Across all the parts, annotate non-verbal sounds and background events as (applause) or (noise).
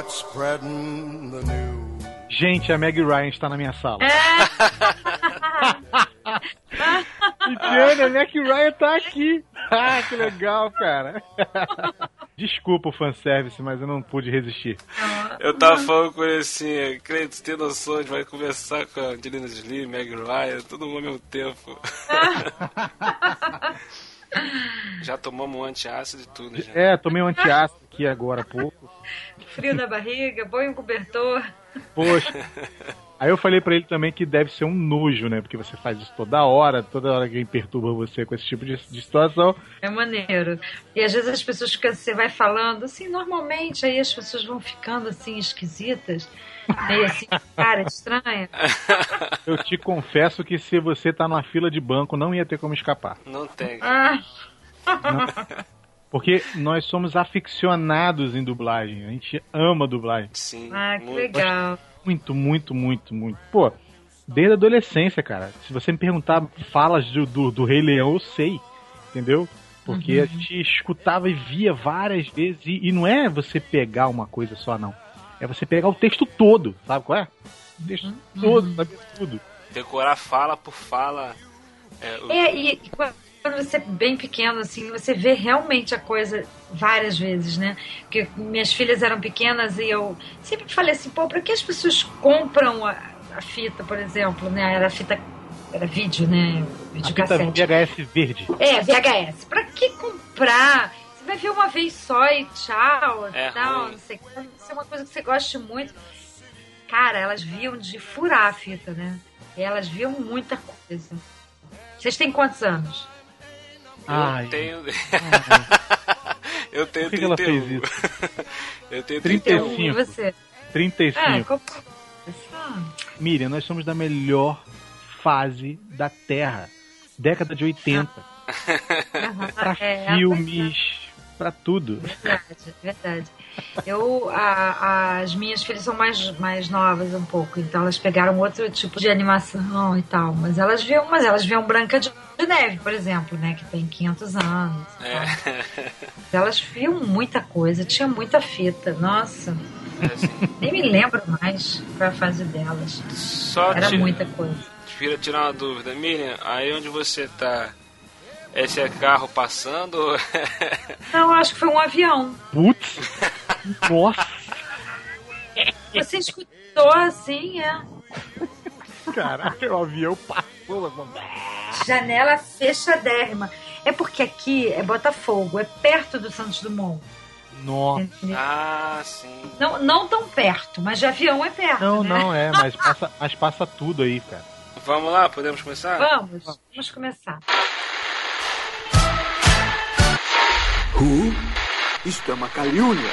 start spreading the news. Gente, a Meg Ryan está na minha sala. (laughs) Diana, a Meg Ryan tá aqui. Ah, que legal, cara. Desculpa o fanservice, mas eu não pude resistir. Eu tava falando com ele assim, você tem noção, a gente vai conversar com a Angelina Jolie, Meg Ryan, todo mundo ao mesmo tempo. (laughs) já tomamos um antiácido e tudo, já. É, tomei um antiácido aqui agora há pouco. Frio na barriga, põe um cobertor. Poxa. Aí eu falei pra ele também que deve ser um nojo, né? Porque você faz isso toda hora, toda hora alguém perturba você com esse tipo de, de situação. É maneiro. E às vezes as pessoas ficam, você vai falando, assim, normalmente aí as pessoas vão ficando assim esquisitas, meio assim, cara estranha. Eu te confesso que se você tá numa fila de banco, não ia ter como escapar. Não tem. Ah, Porque nós somos aficionados em dublagem. A gente ama dublagem. Sim. ah que muito. legal. Muito, muito, muito, muito. Pô, desde a adolescência, cara. Se você me perguntar falas do, do, do Rei Leão, eu sei. Entendeu? Porque a gente escutava e via várias vezes. E, e não é você pegar uma coisa só, não. É você pegar o texto todo, sabe qual é? O texto todo, sabe tudo. Decorar fala por fala. É, o- É, e quando você é bem pequeno, assim, você vê realmente a coisa várias vezes, né? Porque minhas filhas eram pequenas e eu sempre falei assim, pô, pra que as pessoas compram a, a fita, por exemplo, né? Era fita, era vídeo, né? A Vídeo fita cassete. VHS verde. É, VHS. Pra que comprar? Você vai ver uma vez só e tchau, É tal, ruim. não sei o que. Se é uma coisa que você goste muito. Cara, elas viam de furar a fita, né? E elas viam muita coisa. Vocês têm quantos anos? Ai, eu tenho. (laughs) eu tenho Por que que ela 31. fez isso? (laughs) eu tenho 31. 31. E você? 35. Ah, qual... Ah, Miriam, nós somos da melhor fase da Terra. Década de 80. (laughs) Pra é, filmes, pra tudo. Verdade, verdade. Eu, a- as minhas filhas são mais, mais novas um pouco, então elas pegaram outro tipo de animação e tal, mas elas viam, mas elas viam Branca de de Neve, por exemplo, né, que tem 500 anos. É. Elas viam muita coisa, tinha muita fita, nossa, É assim, nem me lembro mais qual é a fase delas. só Era te, muita coisa. queria tirar uma dúvida. Miriam, aí onde você tá? Esse é carro passando? (laughs) Não, acho que foi um avião. Putz! Nossa, Você escutou assim, é? caraca, o avião passou. Janela fechadérrima. É porque aqui é Botafogo, é perto do Santos Dumont. Nossa. entendeu? ah, sim. Não, não tão perto, mas de avião é perto, Não, né? não, é, mas passa, mas passa tudo aí, cara. Vamos lá, podemos começar? Vamos, vamos começar. Who? Isto é uma calúnia.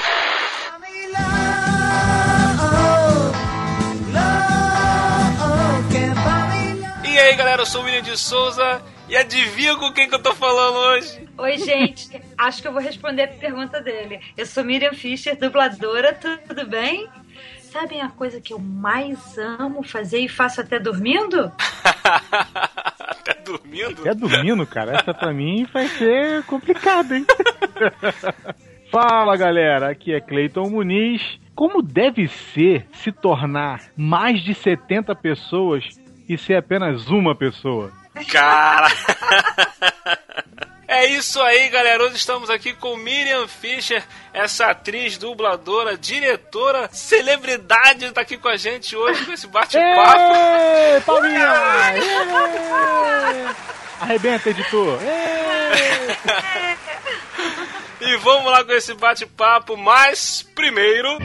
E aí galera, eu sou o William de Souza e adivinha com quem que eu tô falando hoje? Oi, gente. Acho que eu vou responder a pergunta dele. Eu sou Miriam Fischer, dubladora, tudo bem? Sabem a coisa que eu mais amo fazer e faço até dormindo? (laughs) Até dormindo? Até dormindo, cara, essa pra mim vai ser complicado, hein? (laughs) Fala galera, aqui é Cleiton Muniz. Como deve ser se tornar mais de 70 pessoas e ser apenas uma pessoa? Cara! (laughs) É isso aí, galera. Hoje estamos aqui com Miriam Fischer, essa atriz, dubladora, diretora, celebridade, tá aqui com a gente hoje com esse bate-papo. Ê! (laughs) (laughs) Arrebenta, editor! E vamos lá com esse bate-papo, mas primeiro.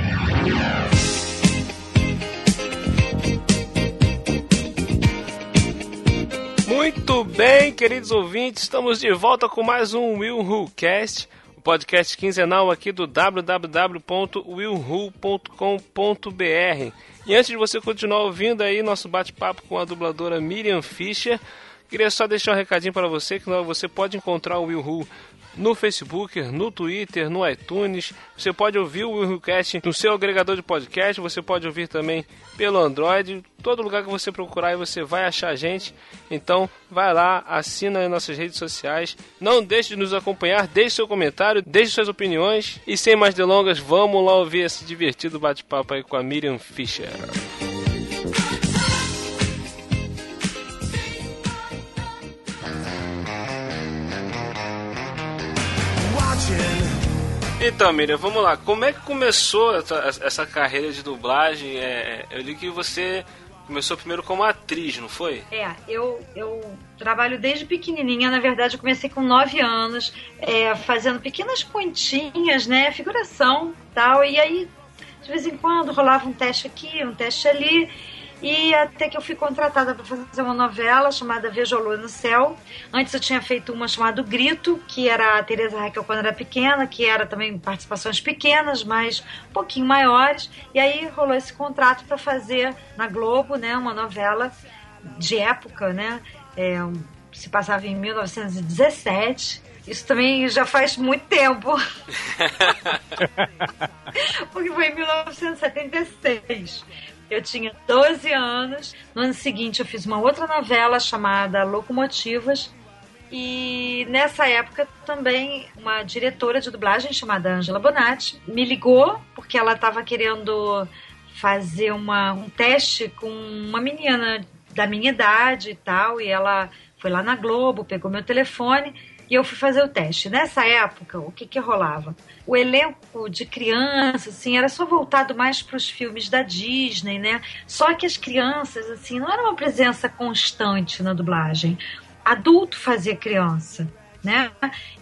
Muito bem, queridos ouvintes, estamos de volta com mais um Will Who Cast, o podcast quinzenal aqui do www.willwho.com.br. E antes de você continuar ouvindo aí nosso bate-papo com a dubladora Miriam Fischer, queria só deixar um recadinho para você que você pode encontrar o Will Who no Facebook, no Twitter, no iTunes. Você pode ouvir o Willcast no seu agregador de podcast, você pode ouvir também pelo Android. Todo lugar que você procurar você vai achar a gente. Então, vai lá, assina as nossas redes sociais. Não deixe de nos acompanhar, deixe seu comentário, deixe suas opiniões. E sem mais delongas, vamos lá ouvir esse divertido bate-papo aí com a Miriam Fischer. Então, Miriam, vamos lá. Como é que começou essa, essa carreira de dublagem? É, eu li que você começou primeiro como atriz, não foi? É, eu, eu trabalho desde pequenininha. Na verdade, eu comecei com 9 anos, é, fazendo pequenas pontinhas, né? Figuração tal. E aí, de vez em quando, rolava um teste aqui, um teste ali. E até que eu fui contratada para fazer uma novela chamada Veja Lua no Céu. Antes eu tinha feito uma chamada Grito, que era a Tereza Raquel quando era pequena, que era também participações pequenas, mas um pouquinho maiores. E aí rolou esse contrato para fazer na Globo, né, uma novela de época, né? É, se passava em 1917. Isso também já faz muito tempo. (laughs) (laughs) Porque foi em 1976. Eu tinha 12 anos. No ano seguinte, eu fiz uma outra novela chamada Locomotivas. E nessa época também uma diretora de dublagem chamada Angela Bonatti me ligou porque ela estava querendo fazer uma, um teste com uma menina da minha idade e tal. E ela foi lá na Globo, pegou meu telefone e eu fui fazer o teste. Nessa época, o que que rolava? O elenco de crianças, assim, era só voltado mais para os filmes da Disney, né? Só que as crianças, assim, não era uma presença constante na dublagem. Adulto fazia criança, né?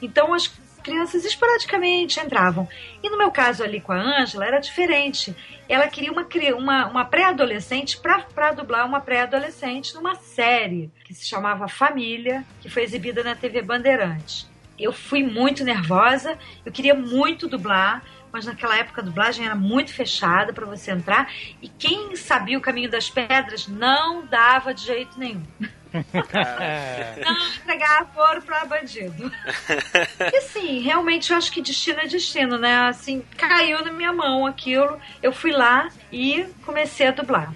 Então as crianças esporadicamente entravam. E no meu caso ali com a Ângela era diferente. Ela queria uma, uma, uma pré-adolescente para dublar uma pré-adolescente numa série que se chamava Família, que foi exibida na TV Bandeirantes. Eu fui muito nervosa, eu queria muito dublar, mas naquela época a dublagem era muito fechada para você entrar e quem sabia o caminho das pedras não dava de jeito nenhum. (laughs) não entregar ouro para bandido. E assim, realmente eu acho que destino é destino, né? Assim, caiu na minha mão aquilo. Eu fui lá e comecei a dublar.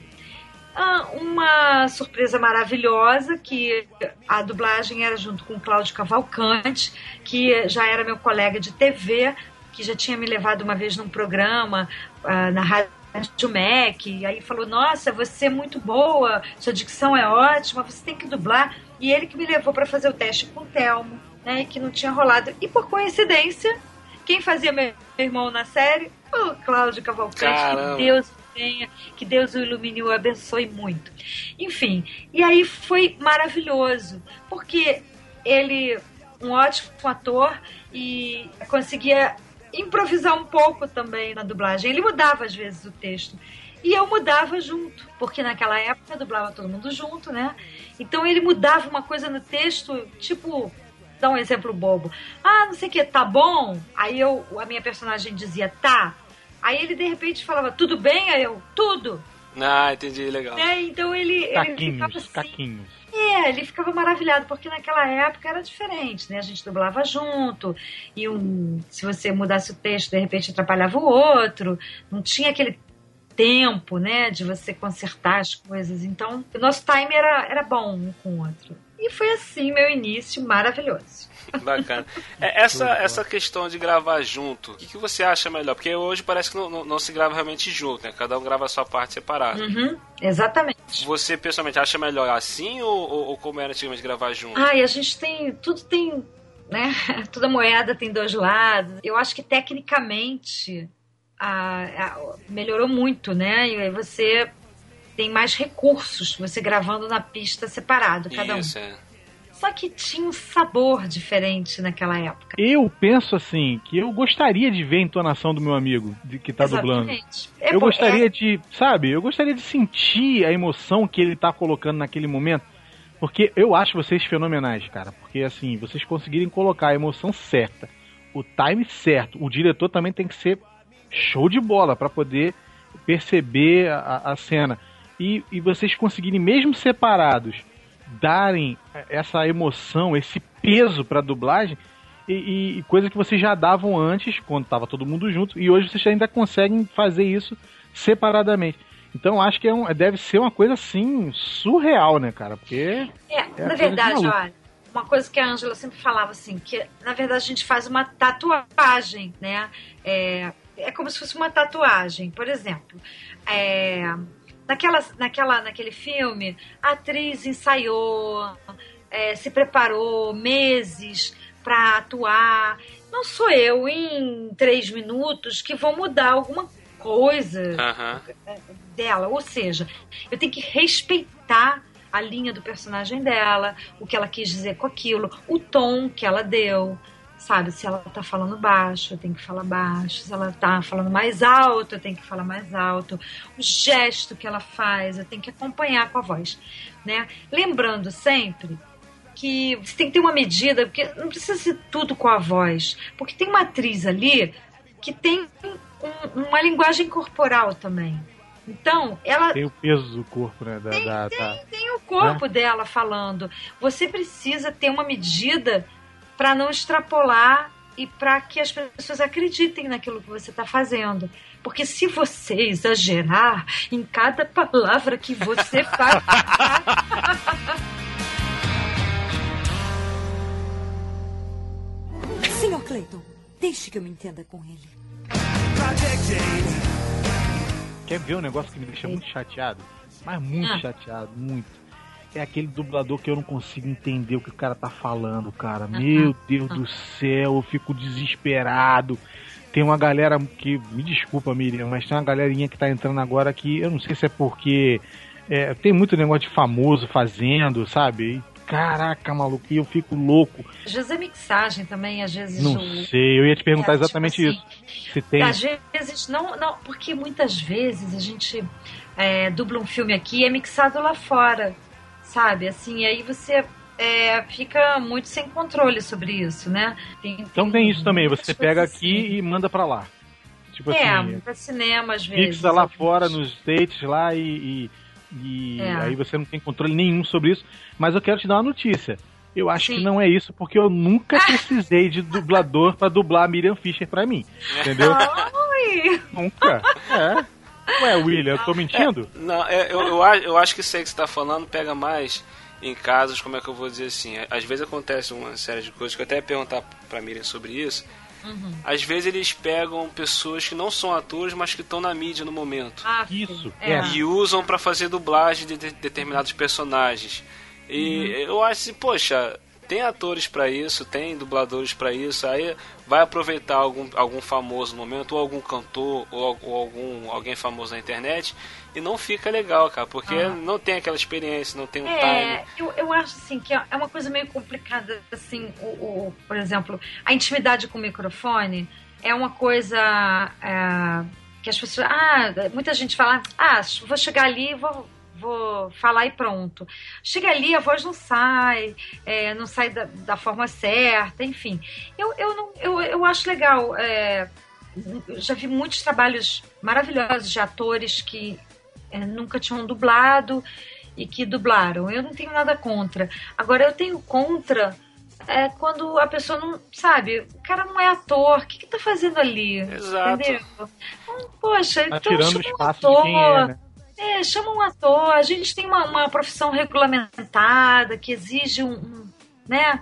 Ah, uma surpresa maravilhosa que a dublagem era junto com o Cláudio Cavalcante, que já era meu colega de TV, que já tinha me levado uma vez num programa uh, na rádio E aí falou: Nossa, você é muito boa, sua dicção é ótima, você tem que dublar. E ele que me levou para fazer o teste com o Telmo, né, que não tinha rolado. E por coincidência, quem fazia meu irmão na série? O Cláudio Cavalcante, Caramba. que Deus tenha, que Deus o ilumine e o abençoe muito. Enfim, e aí foi maravilhoso, porque ele, um ótimo ator, e conseguia improvisar um pouco também na dublagem. Ele mudava às vezes o texto. E eu mudava junto, porque naquela época dublava todo mundo junto, né? Então ele mudava uma coisa no texto, tipo, dá um exemplo bobo. Ah, não sei o que, tá bom? Aí eu, a minha personagem dizia tá. Aí ele de repente falava, tudo bem? Aí eu, tudo. Ah, entendi, legal. É, então ele, caquinhos, ele ficava assim. Caquinhos. É, ele ficava maravilhado, porque naquela época era diferente, né? A gente dublava junto, e um, se você mudasse o texto, de repente atrapalhava o outro, não tinha aquele tempo, né, de você consertar as coisas. Então, o nosso time era, era bom um com o outro. E foi assim meu início maravilhoso. (laughs) Bacana. É, essa, essa questão de gravar junto, o que, que você acha melhor? Porque hoje parece que não, não, não se grava realmente junto, né? Cada um grava a sua parte separada. Uhum, exatamente. Você pessoalmente acha melhor assim ou, ou, ou como era antigamente gravar junto? Ai, a gente tem. Tudo tem. Né? (laughs) Toda moeda tem dois lados. Eu acho que tecnicamente a, a, melhorou muito, né? E aí você tem mais recursos, você gravando na pista separado, cada Isso, um. é. Só que tinha um sabor diferente naquela época. Eu penso assim, que eu gostaria de ver a entonação do meu amigo de, que tá dublando. Exatamente. É eu gostaria é- de, sabe, eu gostaria de sentir a emoção que ele tá colocando naquele momento. Porque eu acho vocês fenomenais, cara. Porque assim, vocês conseguirem colocar a emoção certa, o time certo, o diretor também tem que ser show de bola para poder perceber a, a cena. E, e vocês conseguirem, mesmo separados, darem essa emoção, esse peso pra dublagem, e, e coisa que vocês já davam antes, quando tava todo mundo junto, e hoje vocês ainda conseguem fazer isso separadamente. Então acho que é um, deve ser uma coisa assim surreal, né, cara? Porque. É, é na verdade, olha, uma coisa que a Angela sempre falava assim, que na verdade a gente faz uma tatuagem, né? É, é como se fosse uma tatuagem. Por exemplo, é, naquela, naquela, naquele filme, a atriz ensaiou, é, se preparou meses para atuar. Não sou eu, em três minutos, que vou mudar alguma coisa Aham. dela. Ou seja, eu tenho que respeitar a linha do personagem dela, o que ela quis dizer com aquilo, o tom que ela deu. Sabe, se ela tá falando baixo, eu tenho que falar baixo. Se ela tá falando mais alto, eu tenho que falar mais alto. O gesto que ela faz, eu tenho que acompanhar com a voz, né? Lembrando sempre que você tem que ter uma medida, porque não precisa ser tudo com a voz. Porque tem uma atriz ali que tem um- uma linguagem corporal também. Então, ela Tem o peso do corpo, né? Da, Tem, da- tem, da- tem o corpo dela falando. Você precisa ter uma medida para não extrapolar e para que as pessoas acreditem naquilo que você está fazendo. Porque se você exagerar em cada palavra que você (laughs) faz, Senhor Clayton, deixe que eu me entenda com ele. Quer ver um negócio que me deixa muito chateado? Mas muito Ah. chateado, muito. É aquele dublador que eu não consigo entender o que o cara tá falando, cara. Meu (laughs) Deus do céu, eu fico desesperado. Tem uma galera que, me desculpa, Miriam, mas tem uma galerinha que tá entrando agora que eu não sei se é porque é, tem muito negócio de famoso fazendo, sabe? E, caraca, maluco, e eu fico louco. às vezes é mixagem também, às vezes Não o- sei, eu ia te perguntar É, tipo exatamente assim, isso. Se tem. Às vezes, não, não, porque muitas vezes a gente é, dubla um filme aqui e é mixado lá fora, sabe? Assim, aí você é, fica muito sem controle sobre isso, né? Tem- Então tem isso também, você pega aqui assim. e manda pra lá. Tipo É, assim, pra cinema às vezes. mixa lá fora nos States lá e, e- e É. aí você não tem controle nenhum sobre isso. Mas eu quero te dar uma notícia. Eu acho Sim. que não é isso, porque eu nunca (laughs) precisei de dublador pra dublar a Miriam Fisher pra mim. Entendeu? Ai, nunca. É. Ué, William, eu tô mentindo? Não, é, eu, eu, eu acho que isso aí que você tá falando pega mais em casos, como é que eu vou dizer assim? Às vezes acontece uma série de coisas que eu até ia perguntar pra Miriam sobre isso. Às vezes eles pegam pessoas que não são atores, mas que estão na mídia no momento. ah, Isso, é. é. E usam pra fazer dublagem de, de- determinados personagens. E eu acho assim, poxa, tem atores pra isso, tem dubladores pra isso, aí vai aproveitar algum, algum famoso momento, ou algum cantor, ou, ou algum alguém famoso na internet, e não fica legal, cara, porque Ah. não tem aquela experiência, não tem um É, time. eu, eu acho assim que é uma coisa meio complicada, assim, o, o- por exemplo, a intimidade com o microfone é uma coisa é, que as pessoas. Ah, muita gente fala, ah, vou chegar ali e vou, vou falar e pronto. Chega ali, a voz não sai, é, não sai da, da forma certa, enfim. Eu, eu, não, eu, eu acho legal. é, já vi muitos trabalhos maravilhosos de atores que é, nunca tinham dublado e que dublaram. Eu não tenho nada contra. Agora, eu tenho contra é, quando a pessoa não. Sabe, o cara não é ator, o que, que tá fazendo ali? Exato. Entendeu? Então, poxa, Tá então chama um espaço de ator. quem é, né? É, chama um ator. A gente tem uma, uma profissão regulamentada que exige um, um, né,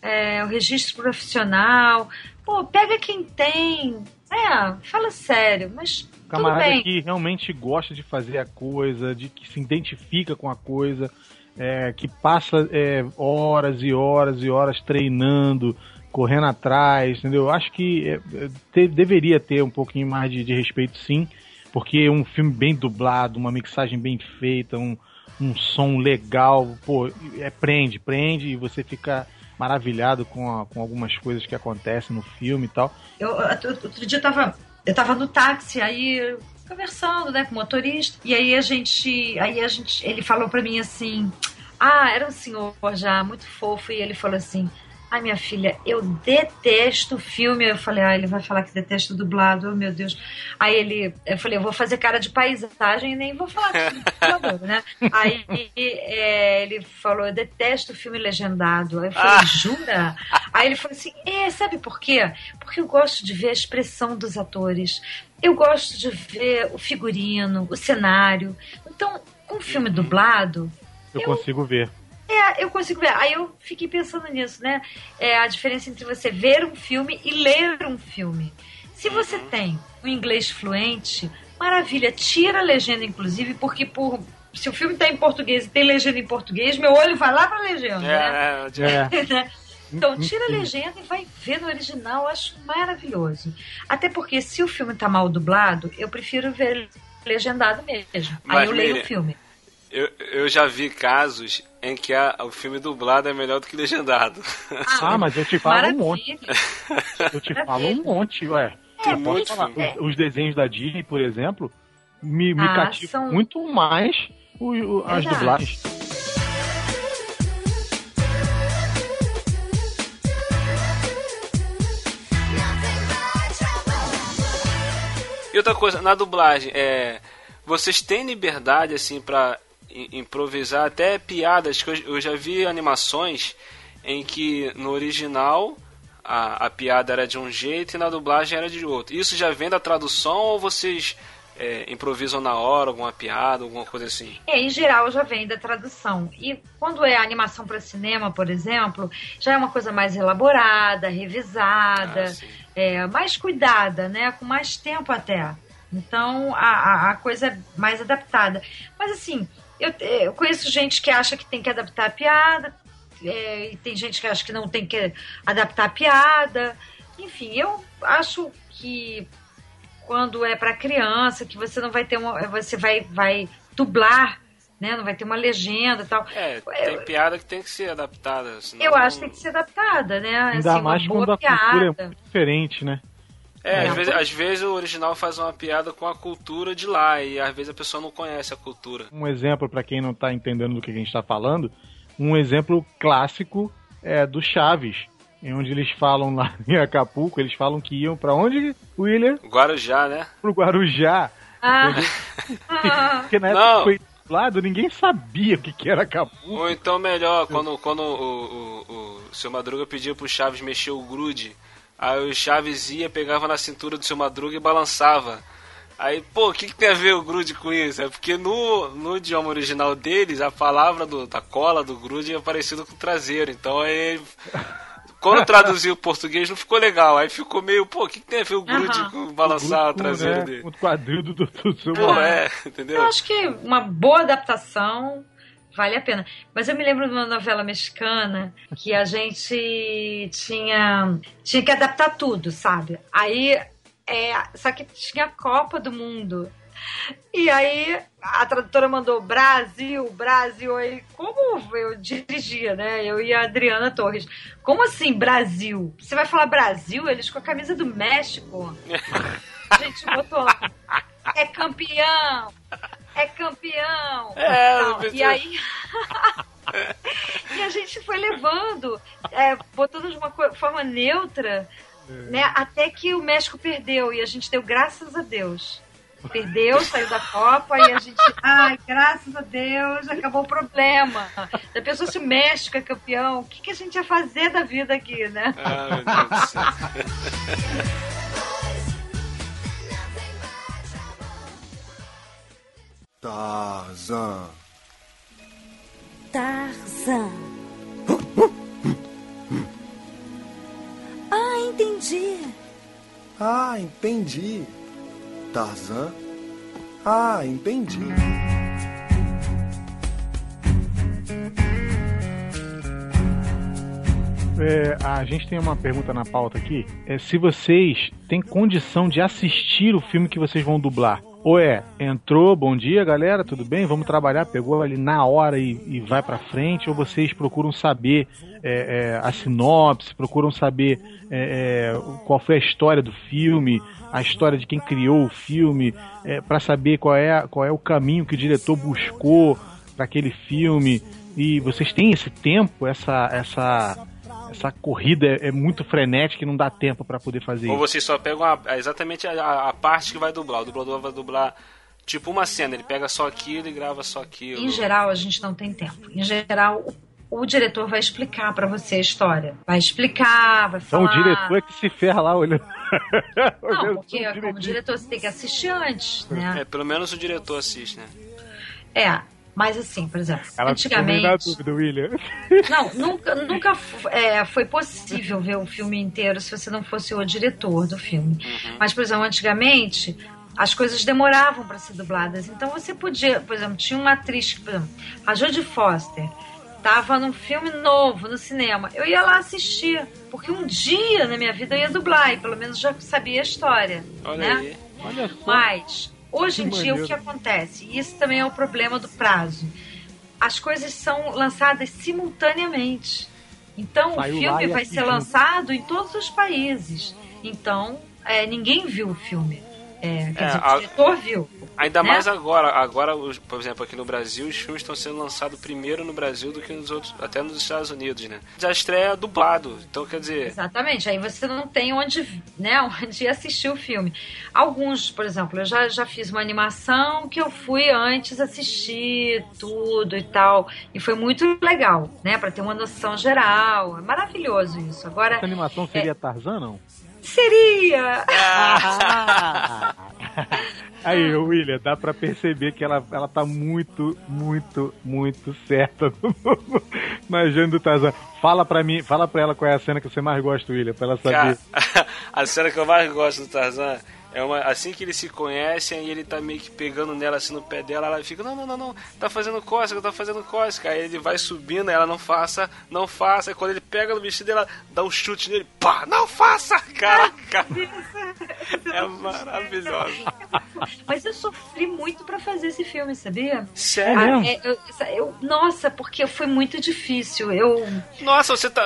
é, o registro profissional. Pô, pega quem tem. É, fala sério, mas Camarada que realmente gosta de fazer a coisa, de que se identifica com a coisa, é, que passa é, horas e horas e horas treinando, correndo atrás, entendeu? Acho que é, é, te- deveria ter um pouquinho mais de, de respeito, sim, porque um filme bem dublado, uma mixagem bem feita, um, um som legal, pô, é, prende, prende e você fica maravilhado com, a- com algumas coisas que acontecem no filme e tal. Eu, outro dia eu tava, eu tava no táxi, aí conversando, né, com o motorista, e aí a gente, aí a gente, ele falou pra mim assim, ah, era um senhor já, muito fofo, e ele falou assim, ai minha filha, eu detesto filme, eu falei, ah, ele vai falar que detesta dublado, oh meu Deus, aí ele, eu falei, eu vou fazer cara de paisagem e nem vou falar que sou dublador, né, (laughs) aí é, ele falou, eu detesto filme legendado, aí eu falei, jura? Aí Aí ele falou assim: é, sabe por quê? Porque eu gosto de ver a expressão dos atores. Eu gosto de ver o figurino, o cenário. Então, com um filme dublado. Eu, eu consigo ver. É, eu consigo ver. Aí eu fiquei pensando nisso, né? É a diferença entre você ver um filme e ler um filme. Se você tem um inglês fluente, maravilha, tira a legenda, inclusive, porque por se o filme está em português e tem legenda em português, meu olho vai lá para a legenda, é, né? É. é. (laughs) Então, tira a legenda e vai ver no original, eu acho maravilhoso. Até porque se o filme tá mal dublado, eu prefiro ver legendado mesmo. Mas, Aí eu leio o filme. Eu, eu já vi casos em que a, o filme dublado é melhor do que legendado. Ah, mas eu te falo Maravilha. um monte. Eu te falo um monte, ué. É, muito, falar. Os, os, desenhos da Disney, por exemplo, me, me ah, cativam são... muito mais o, o, as dublagens. E outra coisa, na dublagem, é, vocês têm liberdade assim para improvisar até piadas que eu, eu, já vi animações em que no original a, a piada era de um jeito e na dublagem era de outro. Isso já vem da tradução ou vocês é, improvisam na hora alguma piada, alguma coisa assim? É, em geral já vem da tradução. E quando é animação para cinema, por exemplo, já é uma coisa mais elaborada, revisada, ah, é, mais cuidada, né? Com mais tempo até. Então a, a, coisa é mais adaptada. Mas assim, eu, eu conheço gente que acha que tem que adaptar a piada, é, e tem gente que acha que não tem que adaptar a piada. Enfim, eu acho que quando é para criança, que você não vai ter uma. Você vai, vai dublar, né? Não vai ter uma legenda e tal. É, tem piada que tem que ser adaptada. Eu acho que tem que ser adaptada, né? Ainda assim, mais quando a piada. cultura é muito diferente, né? É, é, Às, vezes, às vezes o original faz uma piada com a cultura de lá e às vezes a pessoa não conhece a cultura. Um exemplo para quem não está entendendo do que a gente está falando, um exemplo clássico é do Chaves, em onde eles falam lá (laughs) em Acapulco, eles falam que iam para onde, William? Guarujá, né? Pro Guarujá. Ah. (laughs) (laughs) Porque na época Não. foi lado, ninguém sabia o que, que era Acapulco. Ou então melhor, quando, quando o, o, o, o seu Madruga pediu pro Chaves mexer o grude, aí o Chaves ia, pegava na cintura do seu Madruga e balançava. Aí, pô, o que, que tem a ver o grude com isso? É porque no, no idioma original deles, a palavra do, da cola do grude é parecida com o traseiro. Então aí. Quando traduziu o português não ficou legal. Aí ficou meio, pô, o que, que tem a ver o grude uhum. com balançar o, o traseiro né? dele? O quadril do, do, do Pô, é, entendeu? Eu acho que uma boa adaptação vale a pena. Mas eu me lembro de uma novela mexicana que a gente tinha, tinha que adaptar tudo, sabe? Aí é, só que tinha a Copa do Mundo. E aí a tradutora mandou Brasil, Brasil. Aí, como eu dirigia, né? Eu e a Adriana Torres. Como assim, Brasil? Você vai falar Brasil? Eles com a camisa do México. A (laughs) gente botou. É campeão! É campeão! É, e aí. (laughs) e a gente foi levando, é, botando de uma forma neutra né? Até que o México perdeu e a gente deu graças a Deus. Perdeu, saiu da Copa e a gente, ai, graças a Deus, acabou o problema. Da pessoa se o México é campeão, o que, que a gente ia fazer da vida aqui, né? Ah, meu Deus do céu. (laughs) Tarzan. Tarzan. (laughs) Ah, entendi. Ah, entendi. Tarzan. Ah, entendi. É, a gente tem uma pergunta na pauta aqui. É se vocês têm condição de assistir o filme que vocês vão dublar. Ou é, entrou, bom dia galera, tudo bem? Vamos trabalhar, pegou ali na hora e, e vai pra frente, ou vocês procuram saber é, é, a sinopse, procuram saber é, é qual foi a história do filme, a história de quem criou o filme, é, para saber qual é, qual é o caminho que o diretor buscou para aquele filme. E vocês têm esse tempo, essa, essa essa corrida é, é, muito frenética e não dá tempo para poder fazer Ou isso. você só pega uma, é exatamente a, a, parte que vai dublar. O dublador vai dublar tipo uma cena, ele pega só aquilo e grava só aquilo. Em geral, a gente não tem tempo. Em geral, o diretor vai explicar pra você a história. Vai explicar, vai Então falar. o diretor é que se ferra lá olhando. (laughs) Não, porque como diretor você tem que assistir antes, né? É, pelo menos o diretor assiste, né? É. Mas assim, por exemplo, Ela meio na antigamente. dúvida, William. (laughs) Não, nunca, nunca é, foi possível ver o filme inteiro se você não fosse o diretor do filme. Mas, por exemplo, antigamente as coisas demoravam para ser dubladas. Então você podia, por exemplo, tinha uma atriz, que, por exemplo, a Jodie Foster, tava num filme novo no cinema. Eu ia lá assistir, porque um dia na minha vida eu ia dublar e pelo menos já sabia a história. Olha né? aí. Olha só. Mas, hoje em Que dia, o que acontece? E isso também é o problema do prazo. As coisas são lançadas simultaneamente. Então, Saiu o filme vai ser lançado em todos os países. Então, é, ninguém viu o filme. É, quer É, dizer, a- o diretor viu. Ainda né? mais agora. Agora, os- por exemplo, aqui no Brasil, os filmes estão sendo lançados primeiro no Brasil do que nos outros, até nos Estados Unidos, né? Já estreia dublado. Então, quer dizer, Exatamente. Aí você não tem onde, né, (laughs) onde assistir o filme. Alguns, por exemplo, eu já, já fiz uma animação que eu fui antes assistir tudo e tal. E foi muito legal, né? Pra ter uma noção geral. É maravilhoso isso. Agora, Essa animação É. seria Tarzan, não? Seria. Aí, ô, William, dá pra perceber que ela, ela tá muito, muito, muito certa no, no, na Jane do Tarzan. Fala pra mim, fala pra ela qual é a cena que você mais gosta, William, pra ela cara, saber. (laughs) a cena que eu mais gosto do Tarzan é uma. Assim que eles se conhecem e ele tá meio que pegando nela assim no pé dela, ela fica, não, não, não, não, tá fazendo cócega, tá fazendo cócega. Aí ele vai subindo, ela não faça, não faça. Aí quando ele pega no vestido dela, dá um chute nele, pá, não faça! Caraca! (laughs) É maravilhoso. Mas eu sofri muito pra fazer esse filme, sabia? Sério? Ah, é, eu, eu- nossa, porque foi muito difícil. Eu. Nossa, você tá.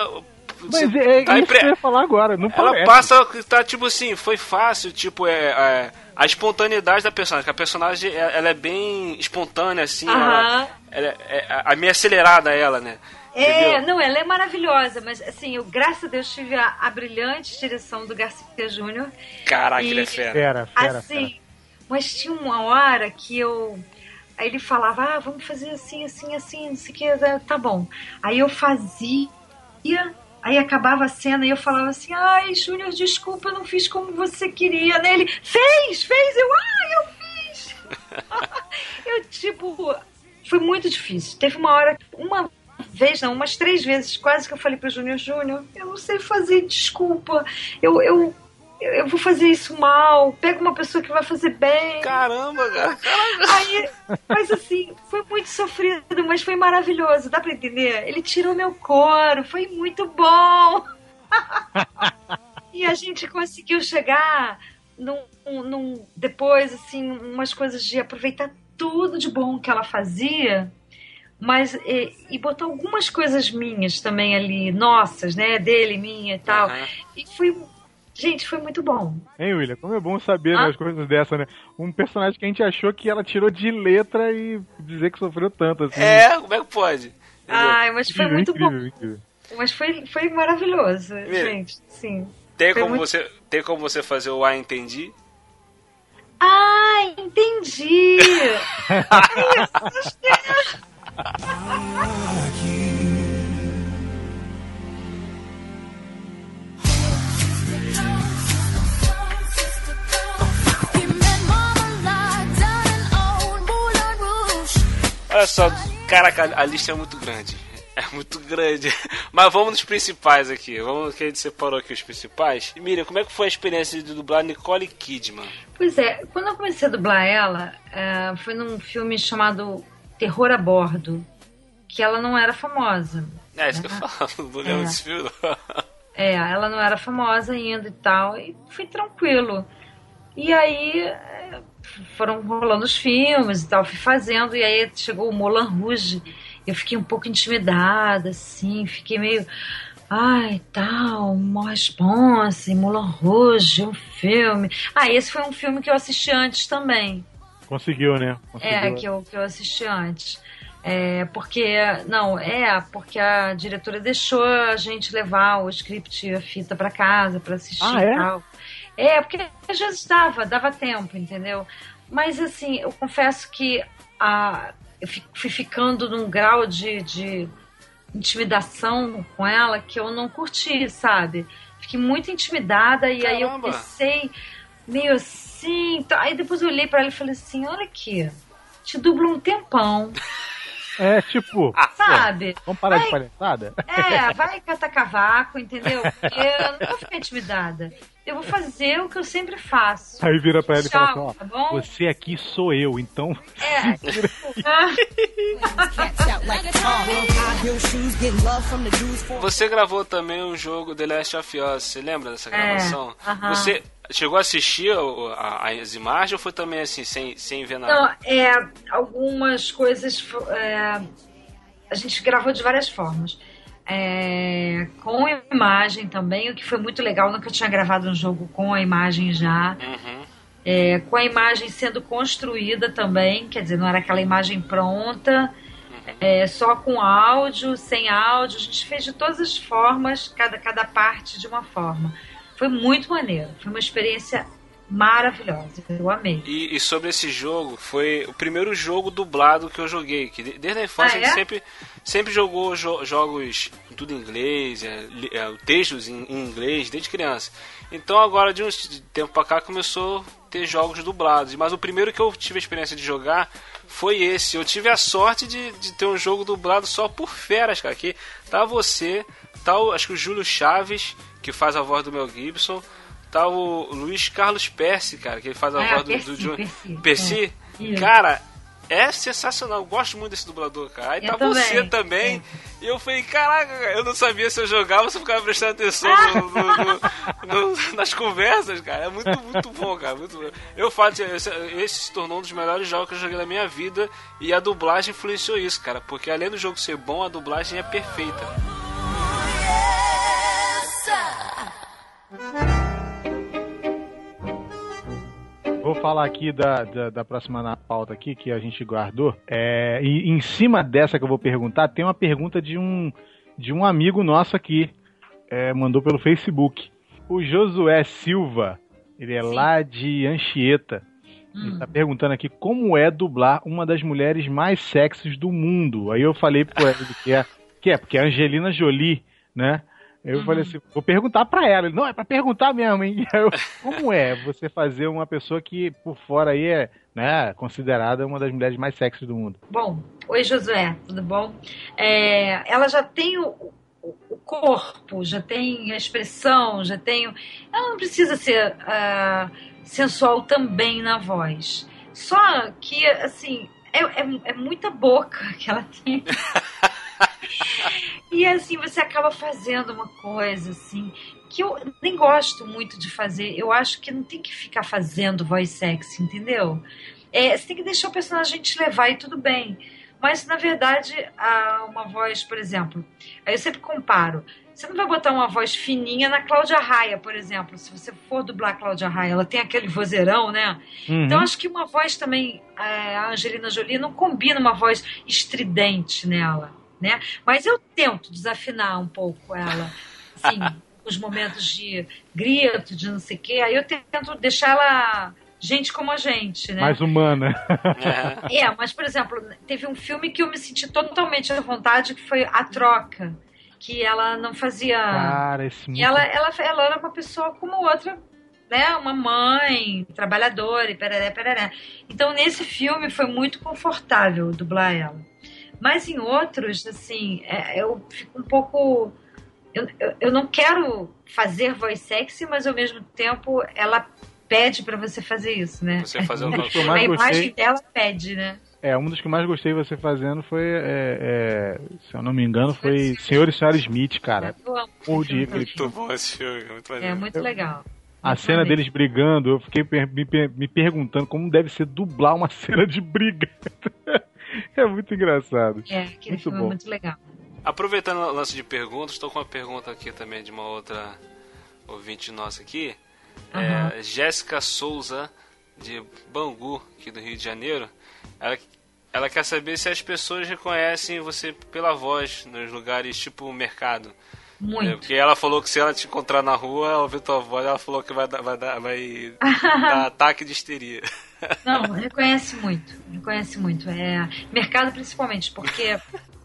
Mas é, é tá isso impre- que eu ia falar agora, não Ela parece. passa, tá tipo assim, foi fácil, tipo, é, é, a espontaneidade da personagem, que a personagem é- ela é bem espontânea, assim, ela, Aham. ela é, é, a meio acelerada ela, né? É, Entendeu? não, ela é maravilhosa, mas assim, eu, graças a Deus, tive a, a brilhante direção do Garcia Júnior. Caraca, E- ele é fera. Fera, fera, Assim, mas tinha uma hora que eu. Aí ele falava, ah, vamos fazer assim, assim, assim, não sei o que, tá bom. Aí eu fazia, aí acabava a cena e eu falava assim, ai, Júnior, desculpa, eu não fiz como você queria. Né? Ele, fez, fez, eu, ah, eu fiz. (laughs) eu, tipo, foi muito difícil. Teve uma hora, uma vez, não, umas três vezes, quase que eu falei pro Júnior, Júnior, eu não sei fazer, desculpa. Eu, eu, eu vou fazer isso mal. Pega uma pessoa que vai fazer bem. Caramba, cara. Aí, mas assim, foi muito sofrido, mas foi maravilhoso, dá pra entender? Ele tirou meu couro, foi muito bom. (laughs) e a gente conseguiu chegar num, num- depois, assim, umas coisas de aproveitar tudo de bom que ela fazia, mas e, e botar algumas coisas minhas também ali, nossas, né, dele, minha e tal. Aham. E foi, gente, foi muito bom. Hein, William? Como é bom saber Ah. as coisas dessa, né? Um personagem que a gente achou que ela tirou de letra e dizer que sofreu tanto, assim. É, como é que pode? Ai, mas foi Incrível, muito bom. incrível, incrível. Mas foi, foi maravilhoso, gente. Sim. tem, foi como muito- você, tem como você fazer o Ah, entendi? Ah, entendi! (laughs) (laughs) Olha só, caraca, a lista é muito grande. É muito grande. Mas vamos nos principais aqui. Vamos que a gente separou aqui os principais. E Miriam, como é que foi a experiência de dublar Nicole Kidman? pois é, quando eu comecei a dublar ela, é, foi num filme chamado Terror a Bordo, que ela não era famosa. É isso que eu falo, não lembro É. desse filme. (laughs) É, ela não era famosa ainda e tal, e foi tranquilo. E aí é, foram rolando os filmes e tal, fui fazendo, e aí chegou o Moulin Rouge, eu fiquei um pouco intimidada, assim, fiquei meio. Ai, tal, uma responsa, Moulin Rouge, um filme. Ah, esse foi um filme que eu assisti antes também. Conseguiu, né? Conseguiu. É, que eu, que eu assisti antes. É, porque, não, é, porque a diretora deixou a gente levar o script e a fita pra casa pra assistir Ah, é? e tal. É, porque às vezes dava, dava tempo, entendeu? Mas assim, eu confesso que a, eu fui ficando num grau de, de intimidação com ela que eu não curti, sabe? Fiquei muito intimidada e aí eu Caramba. pensei meio assim. tá- Aí depois eu olhei pra ela e falei assim: olha aqui, te dublo um tempão, É tipo, sabe? vamos parar de Ai. palhaçada? É, vai catar cavaco, entendeu? Porque eu não vou ficar intimidada. Eu vou fazer o que eu sempre faço. Aí vira pra ela e fala assim, ó, tá bom? você aqui sou eu, então É. (laughs) (laughs) Você gravou também o jogo The Last of Us, você lembra dessa gravação? É, aham. Você chegou a assistir as imagens ou foi também assim, sem, sem ver nada? Não, é, algumas coisas é, a gente gravou de várias formas. É, com imagem também, o que foi muito legal, nunca tinha gravado um jogo com a imagem já. Uhum. É, com a imagem sendo construída também, quer dizer, não era aquela imagem pronta, é, só com áudio, sem áudio, a gente fez de todas as formas, cada, cada parte de uma forma. Foi muito maneiro, foi uma experiência maravilhosa, eu amei. E, e sobre esse jogo, foi o primeiro jogo dublado que eu joguei. Que de- desde a infância Ah, a gente é? sempre, sempre jogou jo- jogos tudo em inglês, é, é, textos em, em inglês, desde criança. Então agora de um tempo pra cá começou a ter jogos dublados. Mas o primeiro que eu tive a experiência de jogar foi esse. Eu tive a sorte de, de ter um jogo dublado só por feras, cara. Que tá você, tá o, acho que o Júlio Chaves, que faz a voz do Mel Gibson. Tá o Luiz Carlos Percy, cara, que ele faz a Ah, voz do, Percy, do John. Percy, Percy? é. Cara, é sensacional. Eu gosto muito desse dublador, cara. Aí Eu tá também, você também. E eu falei, caraca, eu não sabia se eu jogava, se eu ficava prestando atenção no- no- no- no- (laughs) nas conversas, cara. É muito, muito bom, cara. Muito bom. Eu falo, esse, esse se tornou um dos melhores jogos que eu joguei na minha vida. E a dublagem influenciou isso, cara. Porque além do jogo ser bom, a dublagem é perfeita. Vou falar aqui da, da, da próxima na pauta aqui que a gente guardou. É, e em cima dessa que eu vou perguntar, tem uma pergunta de um, de um amigo nosso aqui. É, mandou pelo Facebook. O Josué Silva, ele é Sim. lá de Anchieta. Ele Hum. tá perguntando aqui como é dublar uma das mulheres mais sexys do mundo. Aí eu falei pro ele que é, que é porque é a Angelina Jolie, né? Eu Uhum. falei assim, vou perguntar pra ela. Ele, não, é pra perguntar mesmo, hein? (laughs) Eu, como é você fazer uma pessoa que por fora aí é, né, considerada uma das mulheres mais sexys do mundo? Bom, oi Josué, tudo bom? É, ela já tem o, o- corpo, já tem a expressão, já tem. o- Ela não precisa ser ah, sensual também na voz. Só que, assim, é, é, é muita boca que ela tem. (laughs) e assim, você acaba fazendo uma coisa assim. Que eu nem gosto muito de fazer. Eu acho que não tem que ficar fazendo voz sexy, entendeu? É, você tem que deixar o personagem te levar e tudo bem. Mas, na verdade, uma voz, por exemplo, aí eu sempre comparo. Você não vai botar uma voz fininha na Cláudia Raia, por exemplo. Se você for dublar a Cláudia Raia, ela tem aquele vozeirão, né? Uhum. Então, acho que uma voz também, é, a Angelina Jolie, não combina uma voz estridente nela, né? Mas eu tento desafinar um pouco ela, assim, (laughs) os momentos de grito, de não sei o quê. Aí eu tento deixar ela gente como a gente, né? Mais humana. É. É, mas, por exemplo, teve um filme que eu me senti totalmente à vontade, que foi A Troca. Que ela não fazia. Cara, esse muito... ela, ela, ela era uma pessoa como outra, né? Uma mãe, trabalhadora e pereré, pereré. Então, nesse filme foi muito confortável dublar ela. Mas em outros, assim, é, eu fico um pouco. Eu, eu, eu não quero fazer voz sexy, mas ao mesmo tempo ela pede pra você fazer isso, né? Você fazer Um que eu A imagem dela pede, né? é, um dos que mais gostei você fazendo foi, é, é, se eu não me engano, foi Senhor e Senhora Smith, cara. Filme com Muito ele. bom esse filme, muito É maneiro. muito legal. A Muito cena maneiro. deles brigando, eu fiquei me, me perguntando como deve ser dublar uma (laughs) cena de briga. É muito engraçado. É, aquele Muito filme bom. é muito legal. Aproveitando o lance de perguntas, estou com uma pergunta aqui também de uma outra ouvinte nossa aqui. Aham. É, Jéssica Souza, de Bangu, aqui do Rio de Janeiro. Ela, ela quer saber se as pessoas reconhecem você pela voz nos lugares tipo mercado. É, Muito. porque ela falou que se ela te encontrar na rua, ouvir tua voz, ela falou que vai dar, vai dar, vai (laughs) dar ataque de histeria. Não, reconhece muito. Reconhece muito. É, mercado principalmente, porque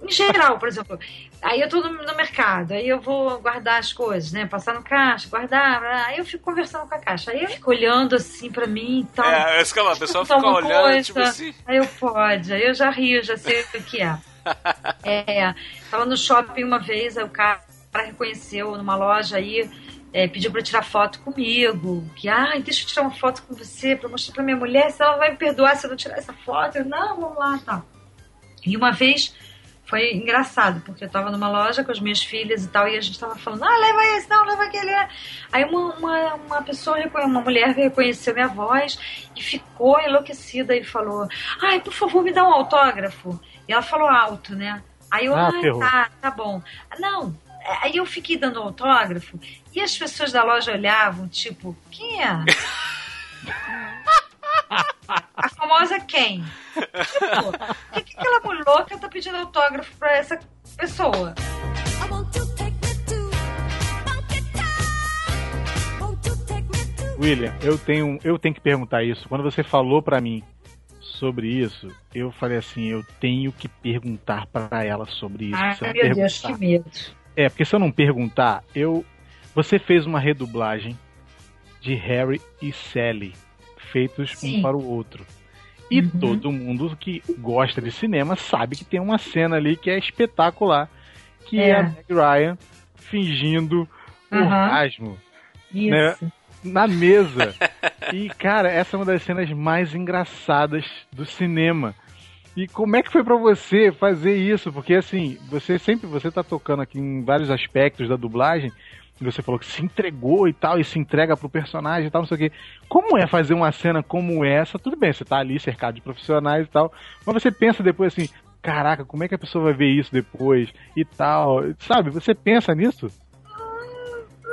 em geral, por exemplo, aí eu tô no, mercado, aí eu vou guardar as coisas, né? Passar no caixa, guardar, aí eu fico conversando com a caixa. Aí eu fico olhando assim pra mim e tal. É, isso que a pessoa fica olhando, coisa, tipo assim. Aí eu pode, aí eu já rio, já sei o que é. (laughs) é. Tava no shopping uma vez, aí o cara reconheceu numa loja aí é, pediu para tirar foto comigo, que, ah, deixa eu tirar uma foto com você para mostrar para minha mulher se ela vai me perdoar se eu não tirar essa foto. Eu, não, vamos lá, tá. E uma vez foi engraçado, porque eu tava numa loja com as minhas filhas e tal, e a gente tava falando, ah, leva esse, não, leva aquele. Aí uma, uma, uma pessoa, uma mulher reconheceu minha voz e ficou enlouquecida e falou, ai, por favor, me dá um autógrafo. E ela falou alto, né? Aí eu, ah, ah tá, tá bom. Não, Aí eu fiquei dando autógrafo e as pessoas da loja olhavam, tipo, quem é? A famosa quem? Tipo, por que, aquela mulher louca tá pedindo autógrafo pra essa pessoa? William, eu tenho, eu tenho que perguntar isso. Quando você falou para mim sobre isso, eu falei assim, eu tenho que perguntar para ela sobre isso. Ai, meu perguntar. Deus, que medo. É, porque se eu não perguntar, eu. Você fez uma redublagem de Harry e Sally, feitos Sim. um para o outro. E uhum. todo mundo que gosta de cinema sabe que tem uma cena ali que é espetacular, que é, é a Meg Ryan fingindo uhum. orgasmo. Né, na mesa. (laughs) e, cara, essa é uma das cenas mais engraçadas do cinema. E como é que foi para você fazer isso? Porque assim, você sempre você tá tocando aqui em vários aspectos da dublagem. Você falou que se entregou e tal, e se entrega pro personagem e tal, não sei o quê. Como é fazer uma cena como essa? Tudo bem, você tá ali cercado de profissionais e tal, mas você pensa depois assim, caraca, como é que a pessoa vai ver isso depois e tal? Sabe, você pensa nisso?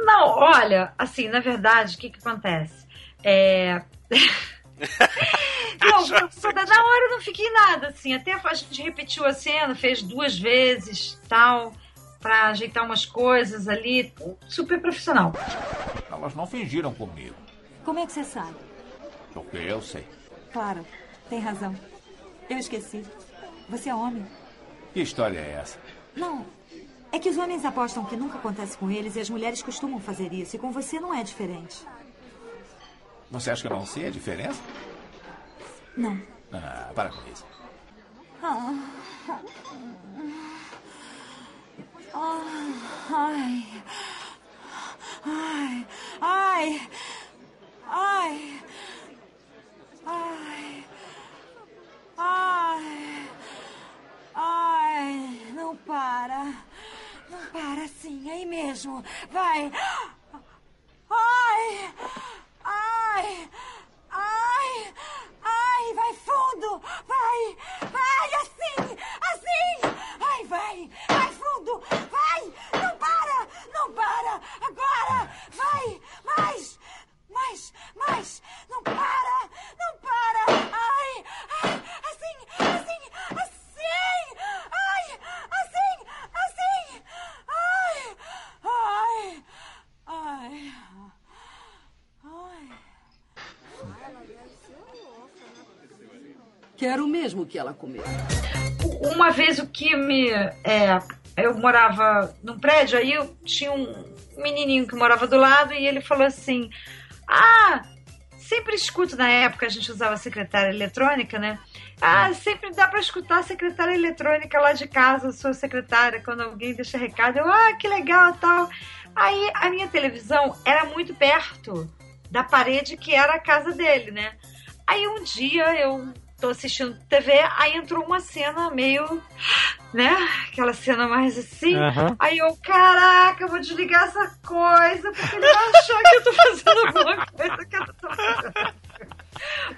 Não, olha, assim, na verdade, o que que acontece? É... (laughs) não, na hora eu não fiquei nada, assim. Até a gente repetiu a cena, fez duas vezes, tal, pra ajeitar umas coisas ali. Super profissional. Elas não fingiram comigo. Como é que você sabe? Porque eu sei. Claro, tem razão. Eu esqueci. Você é homem. Que história é essa? Não. É que os homens apostam que nunca acontece com eles e as mulheres costumam fazer isso. E com você não é diferente. Você acha que eu não sei a diferença? Não. Ah, para com isso. Ai. Ai. Ai. Ai. Ai. Ai. Ai. Não para. Não para assim, aí mesmo. Vai. Ai. Ai! Ai! Ai, vai fundo! Vai! Vai, assim! Assim! Ai, vai! Vai fundo! Vai! Não para! Não para! Agora! Vai! Mais! Mais! Mais! Não para! Não para! Ai! Ai! Assim! Assim! Assim! Ai! Assim! Assim! Ai! Ai! Ai! Quero mesmo que ela comeu. Uma vez o que me. É, eu morava num prédio, aí eu tinha um menininho que morava do lado e ele falou assim: Ah, sempre escuto na época, a gente usava secretária eletrônica, né? Ah, sempre dá para escutar a secretária eletrônica lá de casa, sua secretária, quando alguém deixa recado. Eu, ah, que legal tal. Aí a minha televisão era muito perto da parede que era a casa dele, né? Aí um dia eu tô assistindo TV, aí entrou uma cena meio, né? Aquela cena mais assim. Uhum. Aí eu, caraca, eu vou desligar essa coisa, porque ele vai achar que eu tô fazendo alguma coisa que eu tô fazendo.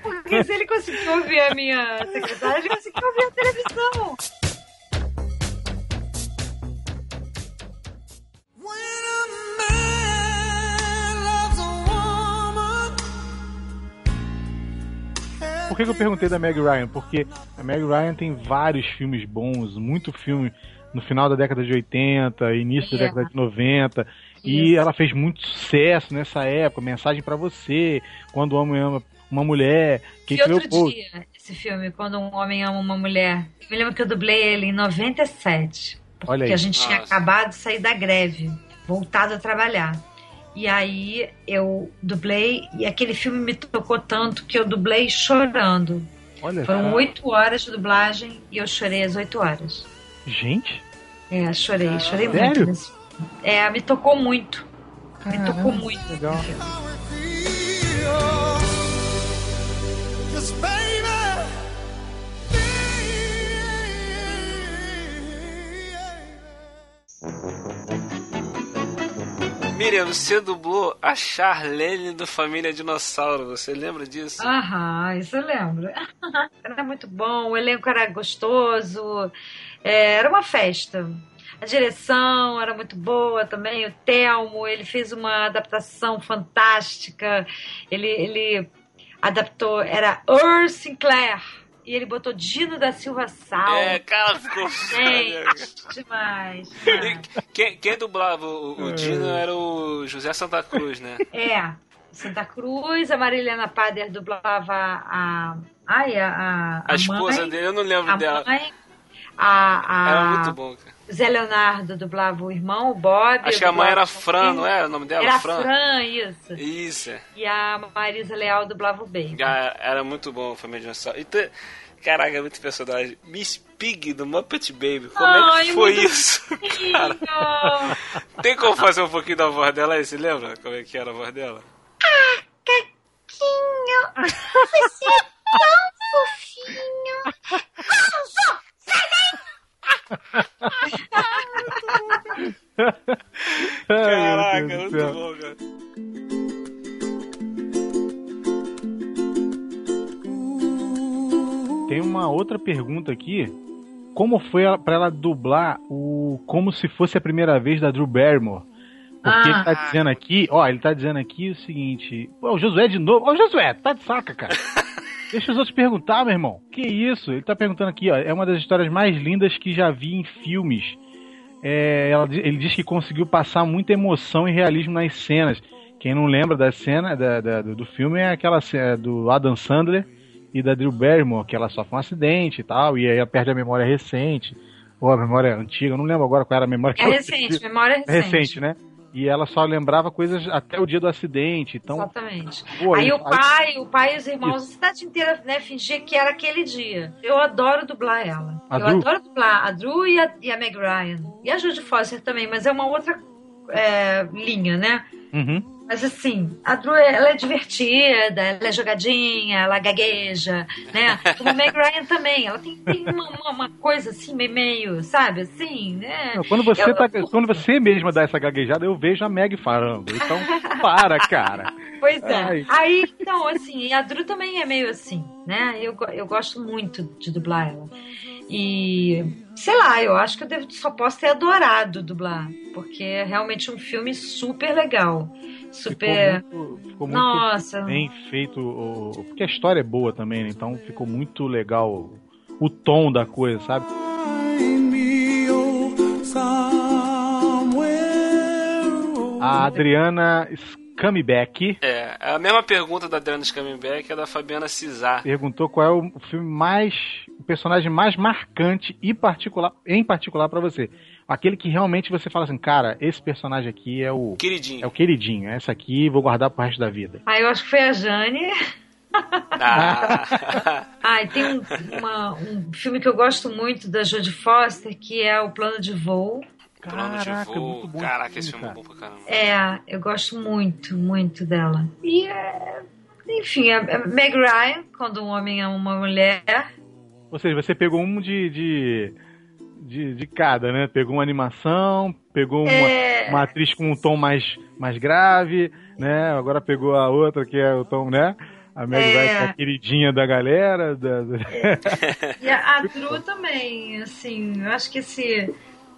Porque se ele conseguiu ouvir a minha secretária, ele conseguiu ouvir a televisão. Que, que eu perguntei da Meg Ryan? Porque a Meg Ryan tem vários filmes bons, muito filme no final da década de 80, início da década de 90. E ela fez muito sucesso nessa época, Mensagem para Você, Quando o Homem Ama uma mulher. E tiver outro post. dia, esse filme, Quando um Homem Ama uma Mulher. Eu me lembro que eu dublei ele em 97. Porque Olha aí. a gente tinha Nossa. acabado de sair da greve, voltado a trabalhar. E aí eu dublei, e aquele filme me tocou tanto que eu dublei chorando. Olha Foram oito horas de dublagem e eu chorei as oito horas. Gente, É, chorei, chorei Sério? muito. nesse. É, me tocou muito. Me tocou muito. legal. Miriam, você dublou a Charlene do Família Dinossauro. Você lembra disso? Aham, isso eu lembro. (laughs) Era muito bom, o elenco era gostoso, é, era uma festa. A direção era muito boa também, o Telmo, ele fez uma adaptação fantástica. Ele, ele adaptou, era Ur Sinclair, e ele botou Dino da Silva Sal. É, cara, ficou. Gente, demais. demais. Quem, quem dublava o, o Dino era o José Santa Cruz, né? É, Santa Cruz, a Marilena Pader dublava a. Ai, a. A, A esposa mãe, dele, eu não lembro a dela. mãe. A, a, Era muito bom, cara. Zé Leonardo dublava o irmão, o Bob. Acho que a mãe era Fran, filho. não era o nome dela? Era Fran? Fran, isso. Isso. é. E a Marisa Leal dublava o Baby. Era muito bom Família Dinossauro. E te- Caraca, é muito personagem. Miss Pig do Muppet Baby. Como é Ai, que foi isso? (laughs) Cara, tem como fazer um pouquinho da voz dela aí? Você lembra como é que era a voz dela? Você é tão fofinho. Caraca, muito bom, cara. Tem uma outra pergunta aqui. Como foi pra ela dublar o Como se fosse a primeira vez da Drew Barrymore? Porque Ah. ele tá dizendo aqui, ó, ele tá dizendo aqui o seguinte. Pô, o Josué de novo. Ô, Josué, tá de saca, cara. (laughs) Deixa os outros perguntar, meu irmão. Que isso? Ele tá perguntando aqui, ó. É uma das histórias mais lindas que já vi em filmes. É, ela ele diz que conseguiu passar muita emoção e realismo nas cenas. Quem não lembra da cena da- da- do, do filme é aquela cena do Adam Sandler e da Drew Barrymore, que ela sofre um acidente e tal, e aí ela perde a memória recente, ou a memória antiga, eu não lembro agora qual era a memória que É ela recente, tinha. memória É recente. recente, né? E ela só lembrava coisas até o dia do acidente, então... Exatamente. pô, aí ele- o pai, o pai e os irmãos, a cidade inteira, né, fingia que era aquele dia. Eu adoro dublar ela. A eu Drew? adoro dublar a Drew e a, e a Meg Ryan. E a Judy Foster também, mas é uma outra é, linha, né? Uhum. Mas assim, a Drew, ela é divertida, ela é jogadinha, ela gagueja, né? Como a Meg Ryan também, ela tem, tem uma, uma- coisa assim, meio- sabe, assim, né? Não, Quando você, Eu- tá, quando você mesma dá essa gaguejada, eu vejo a Meg falando. Então, para, cara. Pois é. Ai. Aí, então, assim, a Drew também é meio assim, né? Eu, eu gosto muito de dublar ela. E, sei lá, eu acho que eu devo, só posso ter adorado dublar, porque é realmente um filme super legal. Super. Ficou muito, ficou muito Nossa. bem feito. o- Porque a história é boa também, né? Então ficou muito legal o- tom da coisa, sabe? A Adriana Scumback É, a mesma pergunta da Adriana Scamenbeck é da Fabiana Cizar. perguntou qual é o filme mais. Personagem mais marcante e particular, em particular pra você. Aquele que realmente você fala assim, cara, esse personagem aqui é o. Queridinho. É o queridinho, essa aqui vou guardar pro resto da vida. Aí eu acho que foi a Jane. Ah. (laughs) Ah, e tem um, uma- um filme que eu gosto muito da Jodie Foster, que é O Plano de Voo. Plano de Caraca, voo. muito bom Caraca, esse esse filme, é bom pra caramba. É, eu gosto muito, muito dela. E, é, enfim, a, a Meg Ryan, quando um homem ama uma mulher. Ou seja, você pegou um de. de... De, de cada, né? Pegou uma animação, pegou uma, É. uma atriz com um tom mais, mais grave, né? Agora pegou a outra que é o tom, né? A Meg É. É a queridinha da galera. Da, da- (laughs) E a, a Drew também, assim, eu acho que esse.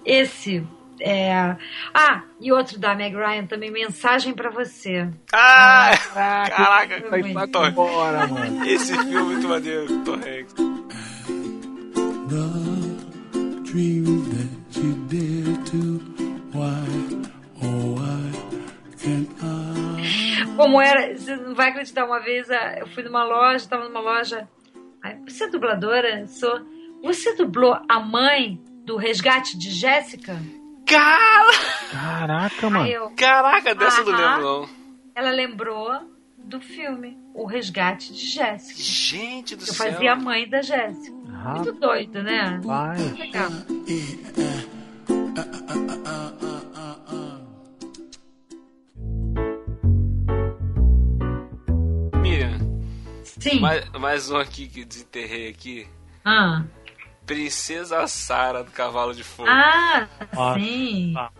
Esse. É... Ah, e outro da Meg Ryan também, Mensagem pra Você. Ah, Caraca, caraca, tá bom. embora, mano. esse filme é muito maneiro, Tom Hanks. Dream that you dare to. Why, oh, why can't I? Como era, você não vai acreditar, uma vez ah, eu fui numa loja, tava numa loja. Você é dubladora? Sou. Você dublou a mãe do resgate de Jéssica? Cara! Caraca, mano. Eu, Caraca, dessa eu não lembro, não. ela lembrou do filme O Resgate de Jéssica. Gente do Eu céu. fazia a mãe da Jéssica. Muito doido, né? Rapaz. Legal. Miriam, Sim. mais, mais um aqui que desenterrei aqui. Ah, Princesa Sara do Cavalo de Fogo. ah Nossa, sim. mano.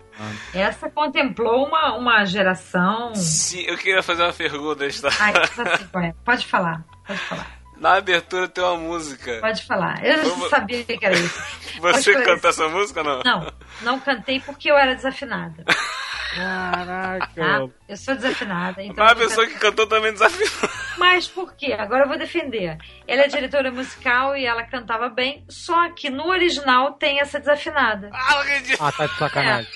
Essa contemplou uma, uma geração. Sim, eu queria fazer uma pergunta. Ai, assim, ué, pode falar, pode falar, Na abertura tem uma música. pode falar. Eu Vamos- não sabia que era isso. (laughs) Você cantou essa música ou não? Não, não cantei porque eu era desafinada. Caraca. Tá? Eu sou desafinada. Então Mas a pessoa que cantou também desafiou. Mas por quê? Agora eu vou defender. Ela é diretora musical e ela cantava bem, só que no original tem essa desafinada. Ah, não acredito. Ah, tá de sacanagem.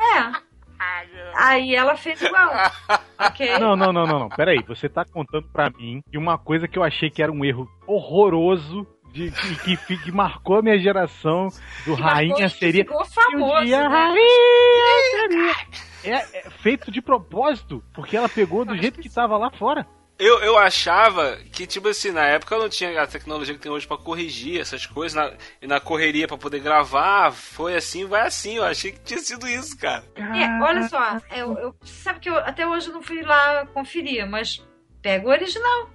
É. Aí ela fez igual. (laughs) Ok? Não, não, não, não, não. Pera aí, você tá contando pra mim de uma coisa que eu achei que era um erro horroroso de, que, que, que marcou a minha geração do Que Rainha marcou, seria. Ficou um famoso. dia a né? Rainha seria. É, é feito de propósito, porque ela pegou do jeito que tava lá fora. Eu, eu achava que, tipo assim, na época não tinha a tecnologia que tem hoje pra corrigir essas coisas, na, e na correria pra poder gravar, foi assim, vai assim. Eu achei que tinha sido isso, cara. É, olha só, eu, eu- sabe que eu até hoje eu não fui lá conferir, mas pega o original.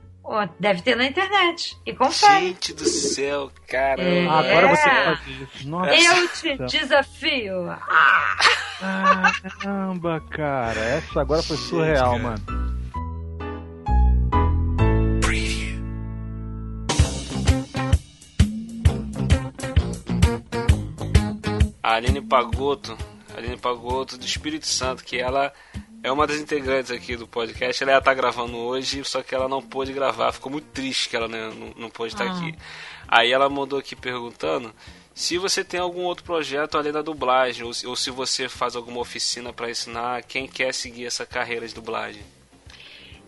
Deve ter na internet. E confere. Gente do céu, cara. É. Agora você faz isso. Nossa. Eu te desafio. Ah, Caramba, cara. Essa agora foi surreal, cara. mano. A Aline Pagotto, a Aline Pagotto do Espírito Santo, que ela é uma das integrantes aqui do podcast. Ela estar gravando hoje, só que ela não pôde gravar. Ficou muito triste que ela né, não, não pôde estar Ah. aqui. Aí ela mandou aqui perguntando se você tem algum outro projeto além da dublagem, ou, ou se você faz alguma oficina para ensinar quem quer seguir essa carreira de dublagem.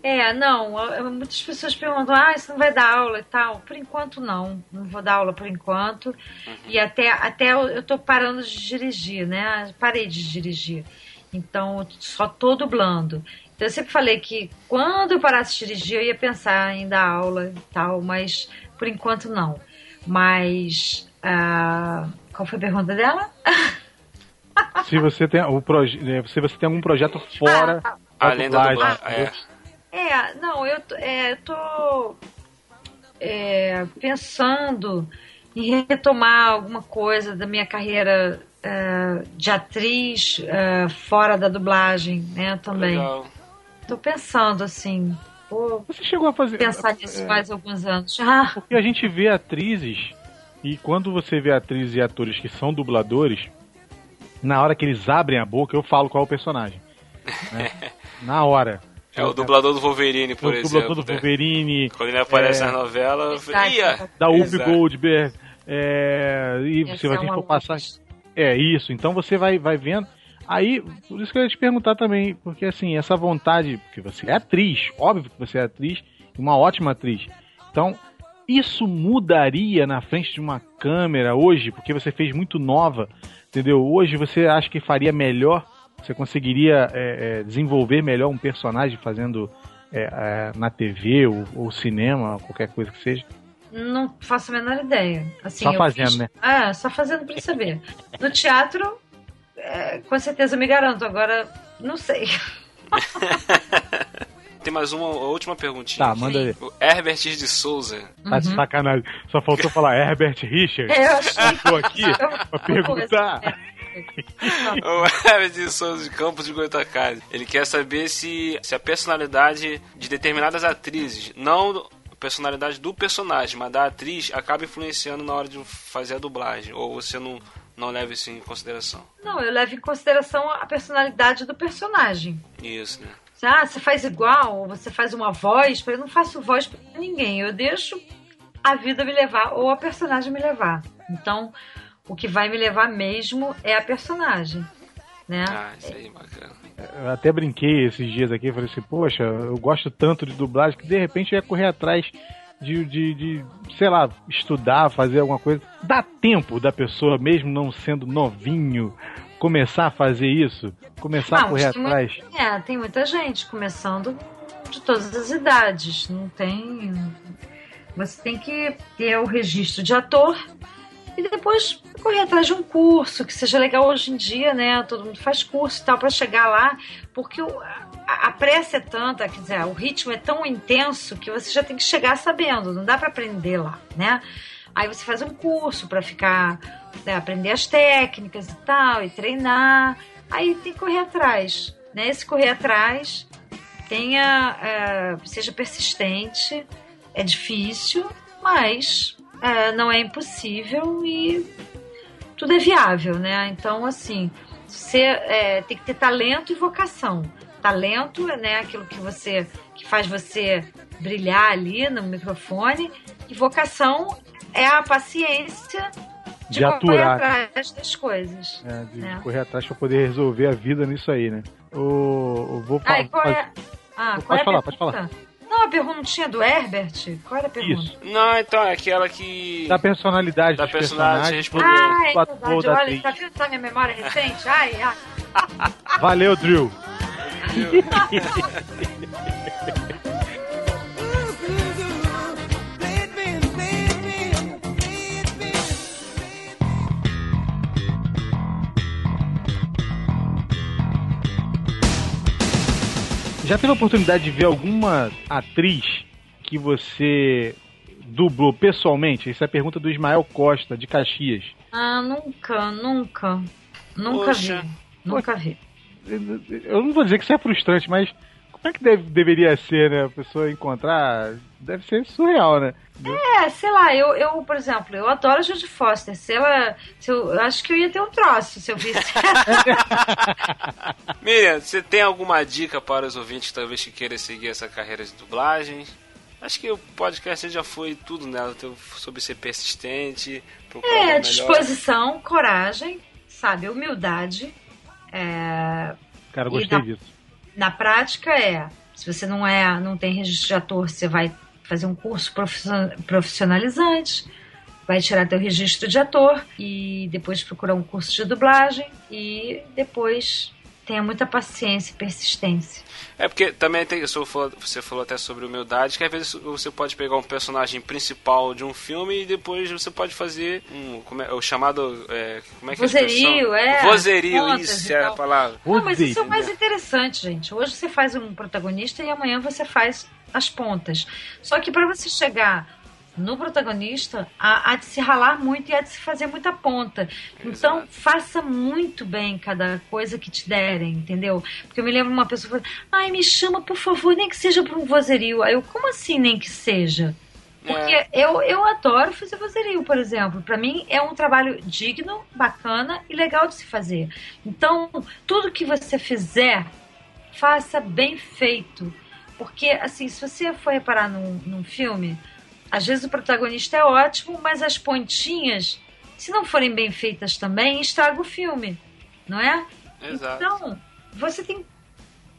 É, não, muitas pessoas perguntam, ah, você não vai dar aula e tal. Por enquanto, não. Não vou dar aula por enquanto. E até, até eu, tô parando de dirigir, né? Parei de dirigir. Então, só tô dublando. Então, eu sempre falei que quando eu parasse de dirigir, eu ia pensar em dar aula e tal, mas por enquanto, não. Mas, ah, qual foi a pergunta dela? Se você tem o proje eh, se você tem algum projeto (laughs) fora Ah, da Além da dublagem, dublagem. É. É, não, eu, tô- é, eu tô é, pensando em retomar alguma coisa da minha carreira é, de atriz é, fora da dublagem, né, também. Legal. Tô pensando, assim, Você chegou a fazer pensar nisso é, faz alguns anos. Ah, (laughs) Porque a gente vê atrizes, e quando você vê atrizes e atores que são dubladores, na hora que eles abrem a boca, eu falo qual é o personagem. né? (laughs) Na hora. É o dublador do Wolverine, por o exemplo. dublador do né? Wolverine, Quando ele aparece É. Exato. ia! da Exato. Goldberg, é, e essa você é vai uma for passar. É isso, então você vai, vai vendo. Aí, por isso que eu ia te perguntar também, porque assim, essa vontade, porque você é atriz, óbvio que você é atriz, e uma ótima atriz. Então, isso mudaria na frente de uma câmera hoje, porque você fez muito nova, entendeu? Hoje você acha que faria melhor, você conseguiria é, é, desenvolver melhor um personagem fazendo é, é, na TV ou, ou cinema, qualquer coisa que seja. Não faço a menor ideia. Assim, Só fazendo, fiz- né? É, só fazendo pra saber. No teatro, é, com certeza eu me garanto. Agora, não sei. (laughs) Tem mais uma última perguntinha. Tá, manda aí. O Herbert de Souza. Tá de sacanagem. Só faltou falar Herbert Richards. Uhum. É, eu achei Tô aqui pra perguntar. O Herbert de Souza de Campos de Goitacazes. Ele quer saber se, se a personalidade de determinadas atrizes, não a personalidade do personagem, mas da atriz, acaba influenciando na hora de fazer a dublagem. Ou você não, não leva isso em consideração. Não, eu levo em consideração a personalidade do personagem. Isso, né? Ah, você faz igual, você faz uma voz, eu não faço voz pra ninguém. Eu deixo a vida me levar ou a personagem me levar. Então, o que vai me levar mesmo é a personagem, né? Ah, isso aí, bacana. Eu até brinquei esses dias aqui, falei assim, poxa, eu gosto tanto de dublagem que de repente eu ia correr atrás de, de, de, sei lá, estudar, fazer alguma coisa. Dá tempo da pessoa, mesmo não sendo novinho, começar a fazer isso? Começar a correr atrás? muita- é, tem muita gente começando de todas as idades. Não tem. Você tem que ter o registro de ator e depois correr atrás de um curso que seja legal hoje em dia, né? Todo mundo faz curso e tal para chegar lá, porque o- a, a pressa é tanta, quer dizer, o ritmo é tão intenso que você já tem que chegar sabendo, não dá para aprender lá, né? Aí você faz um curso para ficar, né, aprender as técnicas e tal, e treinar. Aí tem que correr atrás, né? Esse correr atrás tenha, é, seja persistente, é difícil, mas é, não é impossível e tudo é viável, né? Então, assim, você é, tem que ter talento e vocação. Talento é né, aquilo que você que faz você brilhar ali no microfone e vocação é a paciência de, De correr aturar. atrás das coisas. É, de É. correr atrás pra poder resolver a vida nisso aí, né? Eu, vou Ah, falar. qual é, ah, Pode é falar, pode pergunta? Não, a perguntinha do Herbert? Qual era a pergunta? Isso. Não, então é aquela que. Da personalidade Da personagens, respondeu. Ah, é verdade. da Olha, atriz. tá vendo a minha memória recente? Ai, ai. Valeu, Drill. (laughs) Já teve a oportunidade de ver alguma atriz que você dublou pessoalmente? Essa é a pergunta do Ismael Costa, de Caxias. Ah, nunca, nunca. Nunca Poxa. vi. Nunca vi. Eu não vou dizer que isso é frustrante, mas como é que deve- deveria ser, né? A pessoa encontrar. Deve ser surreal, né? É, sei lá, eu, eu, por exemplo, eu adoro a Judy Foster. Se ela. Se eu, eu acho que eu ia ter um troço se eu visse. (laughs) Miriam, você tem alguma dica para os ouvintes talvez que queiram seguir essa carreira de dublagem? Acho que o podcast já foi tudo nela, teu- sobre ser persistente, é, disposição, coragem, sabe, humildade. É, Cara, eu gostei na- disso. Na prática é, se você não é, não tem registro de ator, você vai fazer um curso profission- profissionalizante, vai tirar teu registro de ator e depois procurar um curso de dublagem e depois tenha muita paciência e persistência. É porque também tem, você falou, você falou até sobre humildade, que às vezes você pode pegar um personagem principal de um filme e depois você pode fazer um, como é, o chamado, é, como é que é Vozerio, expressão? é, Vozerio, contas isso é a palavra. Não, mas isso é o mais interessante, gente. Hoje você faz um protagonista e amanhã você faz as pontas. Só que para você chegar no protagonista, há, há de se ralar muito e há de se fazer muita ponta. Então, Exato. faça muito bem cada coisa que te derem, entendeu? Porque eu me lembro uma pessoa falando, ai, me chama, por favor, nem que seja para um vozerio. Aí eu, como assim nem que seja? Porque É. eu, eu adoro fazer vozerio, por exemplo. Para mim é um trabalho digno, bacana e legal de se fazer. Então, tudo que você fizer, faça bem feito. Porque, assim, se você for reparar num, num filme, às vezes o protagonista é ótimo, mas as pontinhas, se não forem bem feitas também, estraga o filme, não é? Exato. Então, você tem.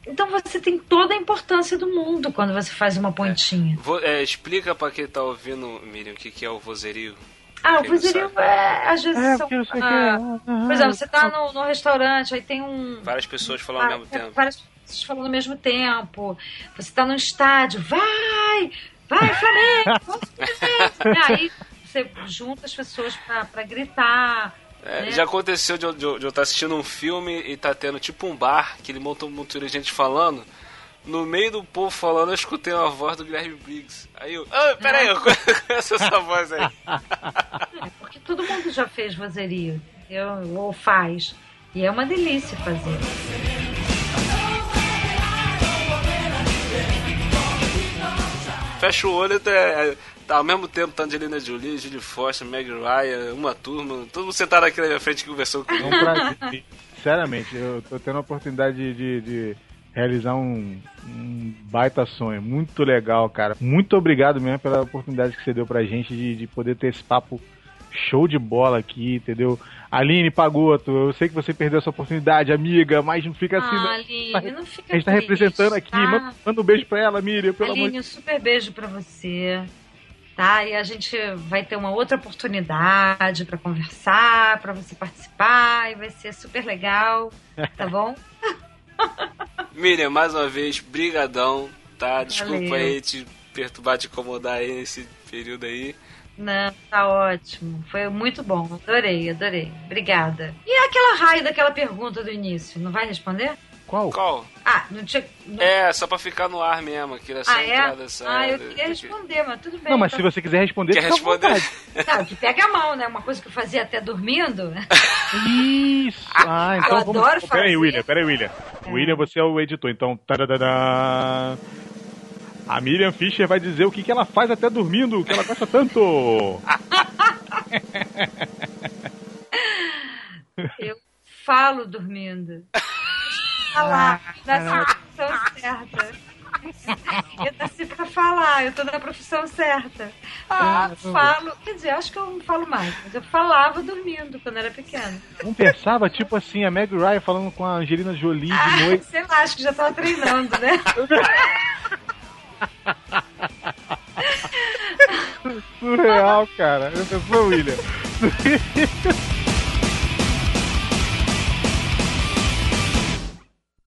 Então você tem toda a importância do mundo quando você faz uma pontinha. Vo- é, explica pra quem tá ouvindo, Miriam, o que, que é o vozerio. Ah, o vozerio é, às vezes É, são. ah, que. ah, por exemplo, você tá no, no restaurante, aí tem um. Várias pessoas falam ao mesmo tempo. Várias pessoas falando ao mesmo tempo. Você tá no estádio, vai! Vai, Flamengo! vamos! E aí você junta as pessoas pra, pra gritar. É, né? Já aconteceu de eu de eu- de eu estar assistindo um filme e tá tendo tipo um bar que ele montou um monte de gente falando. No meio do povo falando, eu escutei uma voz do Guilherme Briggs. Aí eu, ah, peraí, eu (laughs) conheço essa voz aí. É, porque todo mundo já fez vozerio, entendeu? ou faz. E é uma delícia fazer. Fecha o olho até. Tá, ao mesmo tempo tá Angelina Jolie, Julie Foster, Meg Ryan, uma turma, todo mundo sentado aqui na minha frente conversando É comigo. um prazer. Sinceramente, eu tô tendo a oportunidade de, de- de realizar um, um baita sonho. Muito legal, cara. Muito obrigado mesmo pela oportunidade que você deu pra gente de, de poder ter esse papo show de bola aqui, entendeu? Aline Pagoto, eu sei que você perdeu essa oportunidade, amiga, mas não fica assim. Ah, não. Aline, não fica A gente tá triste, representando aqui. tá? Manda, manda um beijo pra ela, Miriam, pelo amor de Aline, um super beijo pra você. Tá? E a gente vai ter uma outra oportunidade pra conversar, pra você participar, e vai ser super legal, tá (laughs) bom? Miriam, mais uma vez, brigadão, tá? Desculpa Valeu. aí te perturbar, te incomodar aí nesse período aí. Não, tá ótimo. Foi muito bom. Adorei, adorei. Obrigada. E aquela raio daquela pergunta do início, não vai responder? Qual? Qual? Ah, não tinha. Não... É, só pra ficar no ar mesmo, aqui era só ah, é? entrada e saída. Ah, eu queria responder, mas tudo bem. Não, mas tá se você quiser responder, Quer responder? Tá, (laughs) que pega a mão, né? Uma coisa que eu fazia até dormindo. Isso! Ah, então eu vamos. adoro Pera aí, fazer. William, pera aí, William. William, você é o editor, então. tadadadá. A Miriam Fischer vai dizer o que, que ela faz até dormindo, que ela gosta tanto. (laughs) Eu falo dormindo. Falar na profissão certa. Eu nasci pra falar, eu tô na profissão certa. Ah, falo. Quer dizer, acho que eu não falo mais, mas eu falava dormindo quando era pequena. Não pensava, tipo assim, a Meg Ryan falando com a Angelina Jolie de Ah, noite. sei lá, acho que já tava treinando, né? (laughs) Surreal, cara. Já pensou, William?